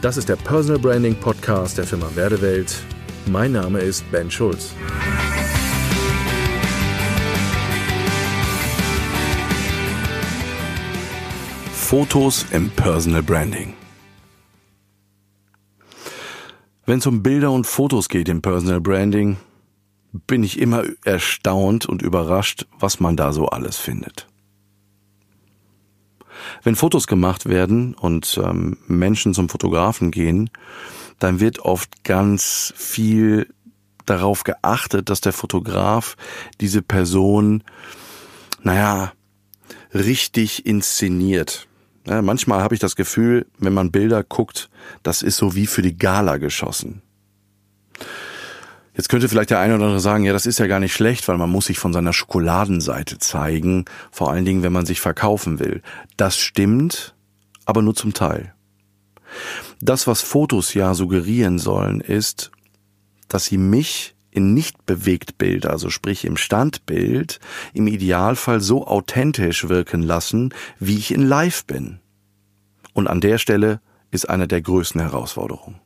Das ist der Personal Branding Podcast der Firma Werdewelt. Mein Name ist Ben Schulz. Fotos im Personal Branding. Wenn es um Bilder und Fotos geht im Personal Branding, bin ich immer erstaunt und überrascht, was man da so alles findet. Wenn Fotos gemacht werden und ähm, Menschen zum Fotografen gehen, dann wird oft ganz viel darauf geachtet, dass der Fotograf diese Person, naja, richtig inszeniert. Ja, manchmal habe ich das Gefühl, wenn man Bilder guckt, das ist so wie für die Gala geschossen. Jetzt könnte vielleicht der eine oder andere sagen, ja, das ist ja gar nicht schlecht, weil man muss sich von seiner Schokoladenseite zeigen, vor allen Dingen, wenn man sich verkaufen will. Das stimmt, aber nur zum Teil. Das, was Fotos ja suggerieren sollen, ist, dass sie mich in nicht bewegt Bild, also sprich im Standbild, im Idealfall so authentisch wirken lassen, wie ich in Live bin. Und an der Stelle ist eine der größten Herausforderungen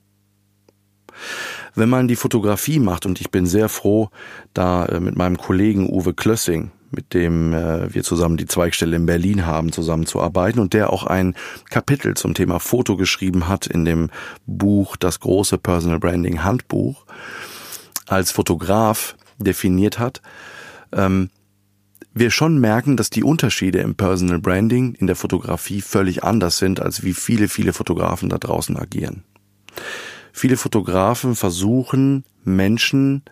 wenn man die Fotografie macht, und ich bin sehr froh, da äh, mit meinem Kollegen Uwe Klössing, mit dem äh, wir zusammen die Zweigstelle in Berlin haben, zusammenzuarbeiten und der auch ein Kapitel zum Thema Foto geschrieben hat in dem Buch Das große Personal Branding Handbuch, als Fotograf definiert hat, ähm, wir schon merken, dass die Unterschiede im Personal Branding in der Fotografie völlig anders sind, als wie viele, viele Fotografen da draußen agieren. Viele Fotografen versuchen Menschen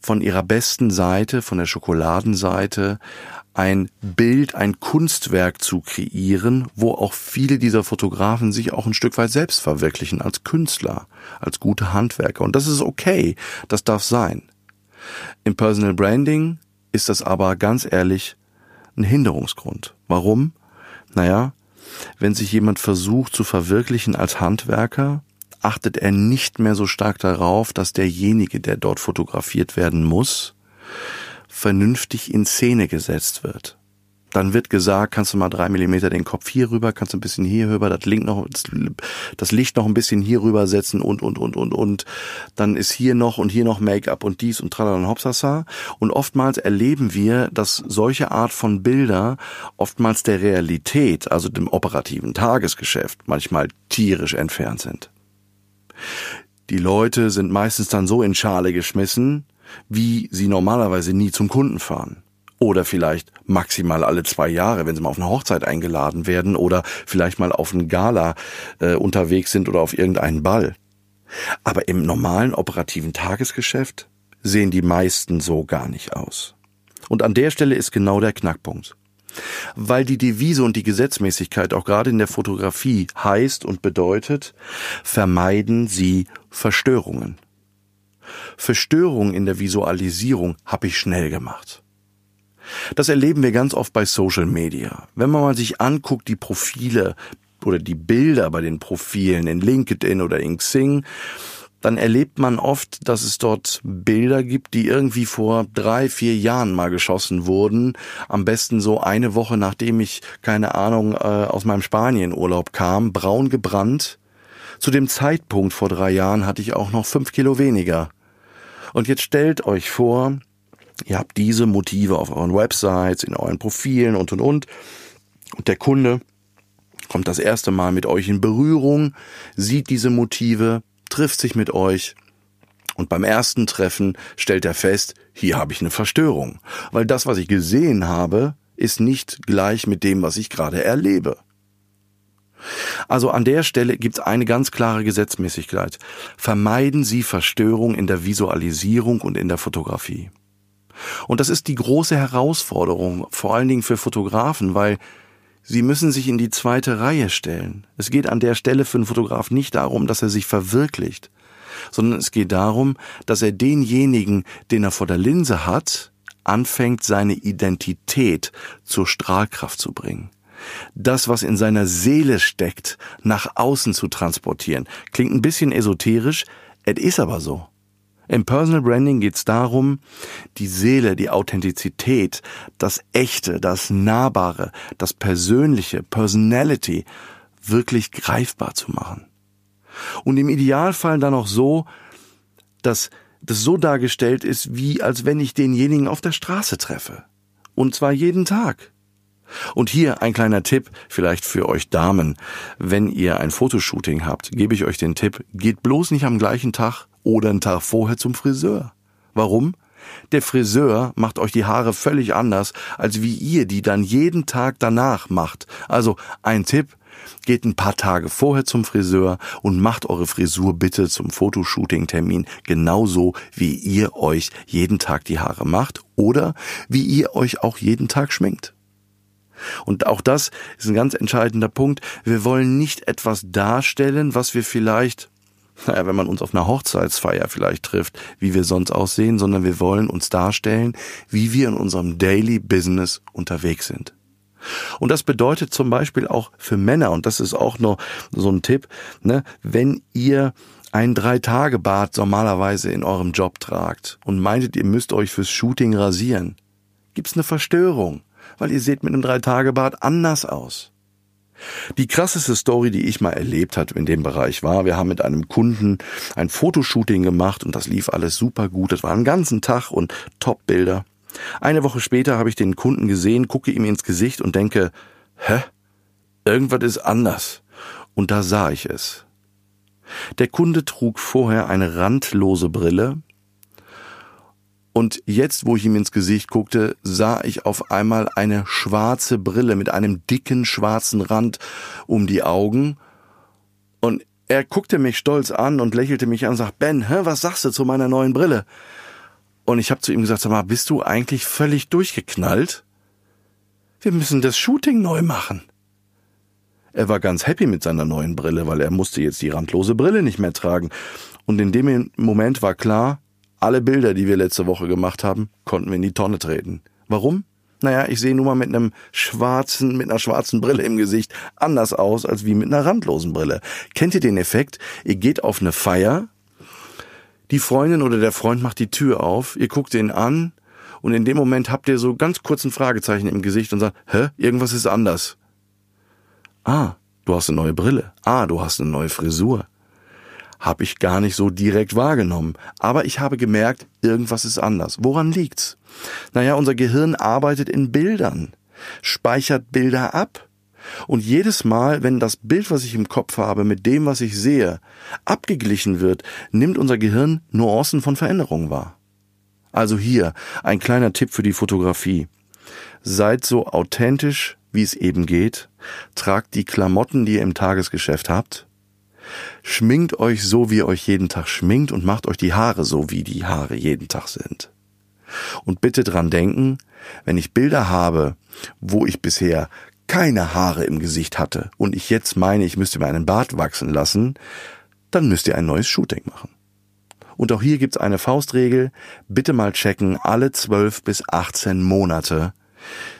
von ihrer besten Seite, von der Schokoladenseite, ein Bild, ein Kunstwerk zu kreieren, wo auch viele dieser Fotografen sich auch ein Stück weit selbst verwirklichen als Künstler, als gute Handwerker. Und das ist okay, das darf sein. Im Personal Branding ist das aber ganz ehrlich ein Hinderungsgrund. Warum? Naja, wenn sich jemand versucht zu verwirklichen als Handwerker, achtet er nicht mehr so stark darauf, dass derjenige, der dort fotografiert werden muss, vernünftig in Szene gesetzt wird. Dann wird gesagt, kannst du mal drei Millimeter den Kopf hier rüber, kannst du ein bisschen hier rüber, das, Link noch, das Licht noch ein bisschen hier rüber setzen und, und, und, und, und. Dann ist hier noch und hier noch Make-up und dies und tralala und hopsasa. Und oftmals erleben wir, dass solche Art von Bilder oftmals der Realität, also dem operativen Tagesgeschäft, manchmal tierisch entfernt sind. Die Leute sind meistens dann so in Schale geschmissen, wie sie normalerweise nie zum Kunden fahren. Oder vielleicht maximal alle zwei Jahre, wenn sie mal auf eine Hochzeit eingeladen werden oder vielleicht mal auf ein Gala äh, unterwegs sind oder auf irgendeinen Ball. Aber im normalen operativen Tagesgeschäft sehen die meisten so gar nicht aus. Und an der Stelle ist genau der Knackpunkt weil die Devise und die Gesetzmäßigkeit auch gerade in der Fotografie heißt und bedeutet, vermeiden Sie Verstörungen. Verstörungen in der Visualisierung habe ich schnell gemacht. Das erleben wir ganz oft bei Social Media. Wenn man mal sich anguckt, die Profile oder die Bilder bei den Profilen in LinkedIn oder in Xing, dann erlebt man oft, dass es dort Bilder gibt, die irgendwie vor drei, vier Jahren mal geschossen wurden. Am besten so eine Woche, nachdem ich, keine Ahnung, äh, aus meinem Spanienurlaub kam, braun gebrannt. Zu dem Zeitpunkt vor drei Jahren hatte ich auch noch fünf Kilo weniger. Und jetzt stellt euch vor, ihr habt diese Motive auf euren Websites, in euren Profilen und und und. Und der Kunde kommt das erste Mal mit euch in Berührung, sieht diese Motive, trifft sich mit euch und beim ersten Treffen stellt er fest, hier habe ich eine Verstörung, weil das, was ich gesehen habe, ist nicht gleich mit dem, was ich gerade erlebe. Also an der Stelle gibt es eine ganz klare Gesetzmäßigkeit. Vermeiden Sie Verstörung in der Visualisierung und in der Fotografie. Und das ist die große Herausforderung, vor allen Dingen für Fotografen, weil Sie müssen sich in die zweite Reihe stellen. Es geht an der Stelle für einen Fotograf nicht darum, dass er sich verwirklicht, sondern es geht darum, dass er denjenigen, den er vor der Linse hat, anfängt, seine Identität zur Strahlkraft zu bringen. Das, was in seiner Seele steckt, nach außen zu transportieren. Klingt ein bisschen esoterisch, es ist aber so. Im Personal Branding geht es darum, die Seele, die Authentizität, das Echte, das Nahbare, das Persönliche, Personality wirklich greifbar zu machen. Und im Idealfall dann auch so, dass das so dargestellt ist, wie als wenn ich denjenigen auf der Straße treffe. Und zwar jeden Tag. Und hier ein kleiner Tipp, vielleicht für euch Damen. Wenn ihr ein Fotoshooting habt, gebe ich euch den Tipp, geht bloß nicht am gleichen Tag oder einen Tag vorher zum Friseur. Warum? Der Friseur macht euch die Haare völlig anders, als wie ihr die dann jeden Tag danach macht. Also ein Tipp, geht ein paar Tage vorher zum Friseur und macht eure Frisur bitte zum Fotoshooting-Termin genauso, wie ihr euch jeden Tag die Haare macht oder wie ihr euch auch jeden Tag schminkt. Und auch das ist ein ganz entscheidender Punkt. Wir wollen nicht etwas darstellen, was wir vielleicht naja, wenn man uns auf einer Hochzeitsfeier vielleicht trifft, wie wir sonst aussehen, sondern wir wollen uns darstellen, wie wir in unserem Daily Business unterwegs sind. Und das bedeutet zum Beispiel auch für Männer, und das ist auch noch so ein Tipp, ne, wenn ihr ein Drei-Tage-Bad normalerweise in eurem Job tragt und meintet, ihr müsst euch fürs Shooting rasieren, gibt's eine Verstörung, weil ihr seht mit einem Drei-Tage-Bad anders aus. Die krasseste Story, die ich mal erlebt hat in dem Bereich war, wir haben mit einem Kunden ein Fotoshooting gemacht und das lief alles super gut. Das war einen ganzen Tag und Top-Bilder. Eine Woche später habe ich den Kunden gesehen, gucke ihm ins Gesicht und denke, hä? Irgendwas ist anders. Und da sah ich es. Der Kunde trug vorher eine randlose Brille, und jetzt, wo ich ihm ins Gesicht guckte, sah ich auf einmal eine schwarze Brille mit einem dicken schwarzen Rand um die Augen. Und er guckte mich stolz an und lächelte mich an und sagte, Ben, hä, was sagst du zu meiner neuen Brille? Und ich habe zu ihm gesagt, sag mal, bist du eigentlich völlig durchgeknallt? Wir müssen das Shooting neu machen. Er war ganz happy mit seiner neuen Brille, weil er musste jetzt die randlose Brille nicht mehr tragen. Und in dem Moment war klar, alle Bilder, die wir letzte Woche gemacht haben, konnten wir in die Tonne treten. Warum? Naja, ich sehe nun mal mit einem schwarzen, mit einer schwarzen Brille im Gesicht anders aus als wie mit einer randlosen Brille. Kennt ihr den Effekt? Ihr geht auf eine Feier, die Freundin oder der Freund macht die Tür auf, ihr guckt ihn an und in dem Moment habt ihr so ganz kurz ein Fragezeichen im Gesicht und sagt, hä, irgendwas ist anders. Ah, du hast eine neue Brille. Ah, du hast eine neue Frisur habe ich gar nicht so direkt wahrgenommen. Aber ich habe gemerkt, irgendwas ist anders. Woran liegt's? Naja, unser Gehirn arbeitet in Bildern, speichert Bilder ab. Und jedes Mal, wenn das Bild, was ich im Kopf habe, mit dem, was ich sehe, abgeglichen wird, nimmt unser Gehirn Nuancen von Veränderungen wahr. Also hier ein kleiner Tipp für die Fotografie. Seid so authentisch, wie es eben geht. Tragt die Klamotten, die ihr im Tagesgeschäft habt. Schminkt euch so, wie ihr euch jeden Tag schminkt und macht euch die Haare so, wie die Haare jeden Tag sind. Und bitte dran denken, wenn ich Bilder habe, wo ich bisher keine Haare im Gesicht hatte und ich jetzt meine, ich müsste mir einen Bart wachsen lassen, dann müsst ihr ein neues Shooting machen. Und auch hier gibt's eine Faustregel. Bitte mal checken, alle 12 bis 18 Monate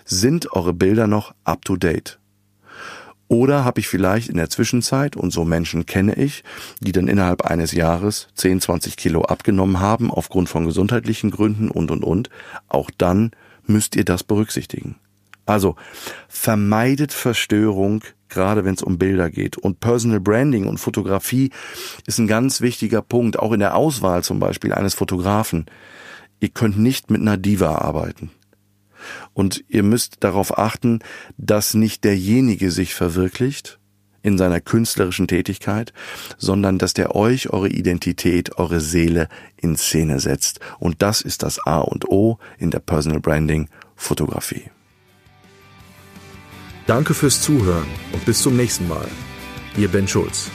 sind eure Bilder noch up to date. Oder habe ich vielleicht in der Zwischenzeit, und so Menschen kenne ich, die dann innerhalb eines Jahres 10, 20 Kilo abgenommen haben aufgrund von gesundheitlichen Gründen und, und, und, auch dann müsst ihr das berücksichtigen. Also vermeidet Verstörung, gerade wenn es um Bilder geht. Und Personal Branding und Fotografie ist ein ganz wichtiger Punkt, auch in der Auswahl zum Beispiel eines Fotografen. Ihr könnt nicht mit einer Diva arbeiten. Und ihr müsst darauf achten, dass nicht derjenige sich verwirklicht in seiner künstlerischen Tätigkeit, sondern dass der euch eure Identität, eure Seele in Szene setzt. Und das ist das A und O in der Personal Branding Fotografie. Danke fürs Zuhören und bis zum nächsten Mal. Ihr Ben Schulz.